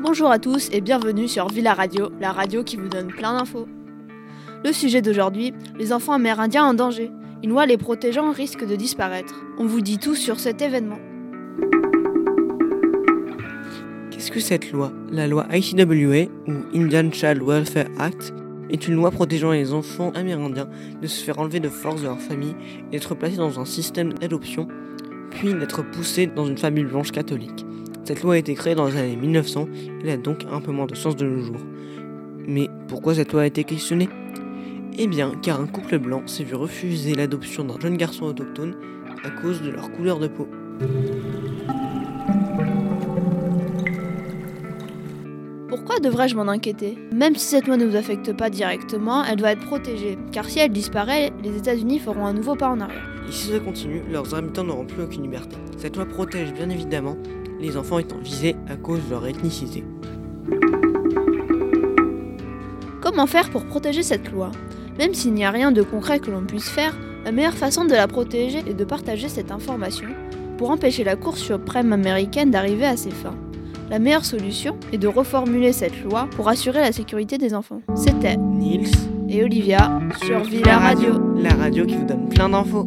Bonjour à tous et bienvenue sur Villa Radio, la radio qui vous donne plein d'infos. Le sujet d'aujourd'hui, les enfants amérindiens en danger. Une loi les protégeant risque de disparaître. On vous dit tout sur cet événement. Qu'est-ce que cette loi? La loi ICWA, ou Indian Child Welfare Act, est une loi protégeant les enfants amérindiens de se faire enlever de force de leur famille et d'être placés dans un système d'adoption, puis d'être poussés dans une famille blanche catholique. Cette loi a été créée dans les années 1900, elle a donc un peu moins de sens de nos jours. Mais pourquoi cette loi a été questionnée? Eh bien, car un couple blanc s'est vu refuser l'adoption d'un jeune garçon autochtone à cause de leur couleur de peau. Pourquoi devrais-je m'en inquiéter? Même si cette loi ne vous affecte pas directement, elle doit être protégée, car si elle disparaît, les États-Unis feront un nouveau pas en arrière. Et si ça continue, leurs habitants n'auront plus aucune liberté. Cette loi protège bien évidemment les enfants étant visés à cause de leur ethnicité. Comment faire pour protéger cette loi? Même s'il n'y a rien de concret que l'on puisse faire, la meilleure façon de la protéger est de partager cette information pour empêcher la Cour suprême américaine d'arriver à ses fins. La meilleure solution est de reformuler cette loi pour assurer la sécurité des enfants. C'était Nils et Olivia sur Villa Radio. La radio qui vous donne plein d'infos.